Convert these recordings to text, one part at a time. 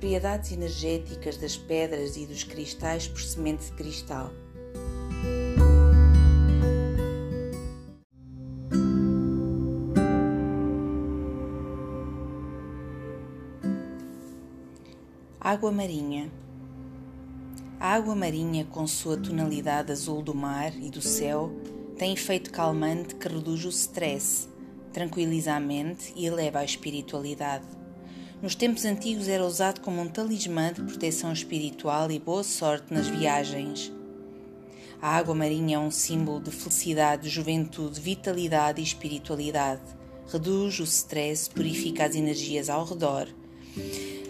propriedades energéticas das pedras e dos cristais por semente de cristal. Água marinha. A água marinha, com sua tonalidade azul do mar e do céu, tem efeito calmante que reduz o stress, tranquiliza a mente e eleva a espiritualidade. Nos tempos antigos era usado como um talismã de proteção espiritual e boa sorte nas viagens. A água marinha é um símbolo de felicidade, juventude, vitalidade e espiritualidade. Reduz o stress, purifica as energias ao redor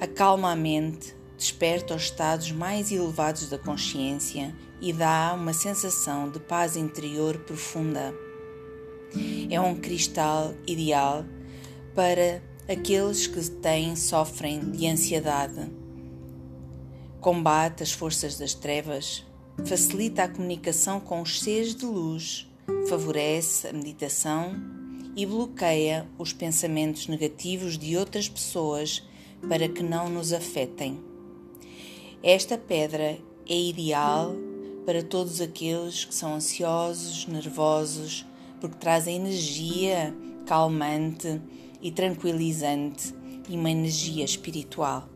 acalma a mente, desperta os estados mais elevados da consciência e dá uma sensação de paz interior profunda. É um cristal ideal para aqueles que têm, sofrem de ansiedade. Combate as forças das trevas, facilita a comunicação com os seres de luz, favorece a meditação e bloqueia os pensamentos negativos de outras pessoas para que não nos afetem. Esta pedra é ideal para todos aqueles que são ansiosos, nervosos, porque traz a energia calmante e tranquilizante e uma energia espiritual.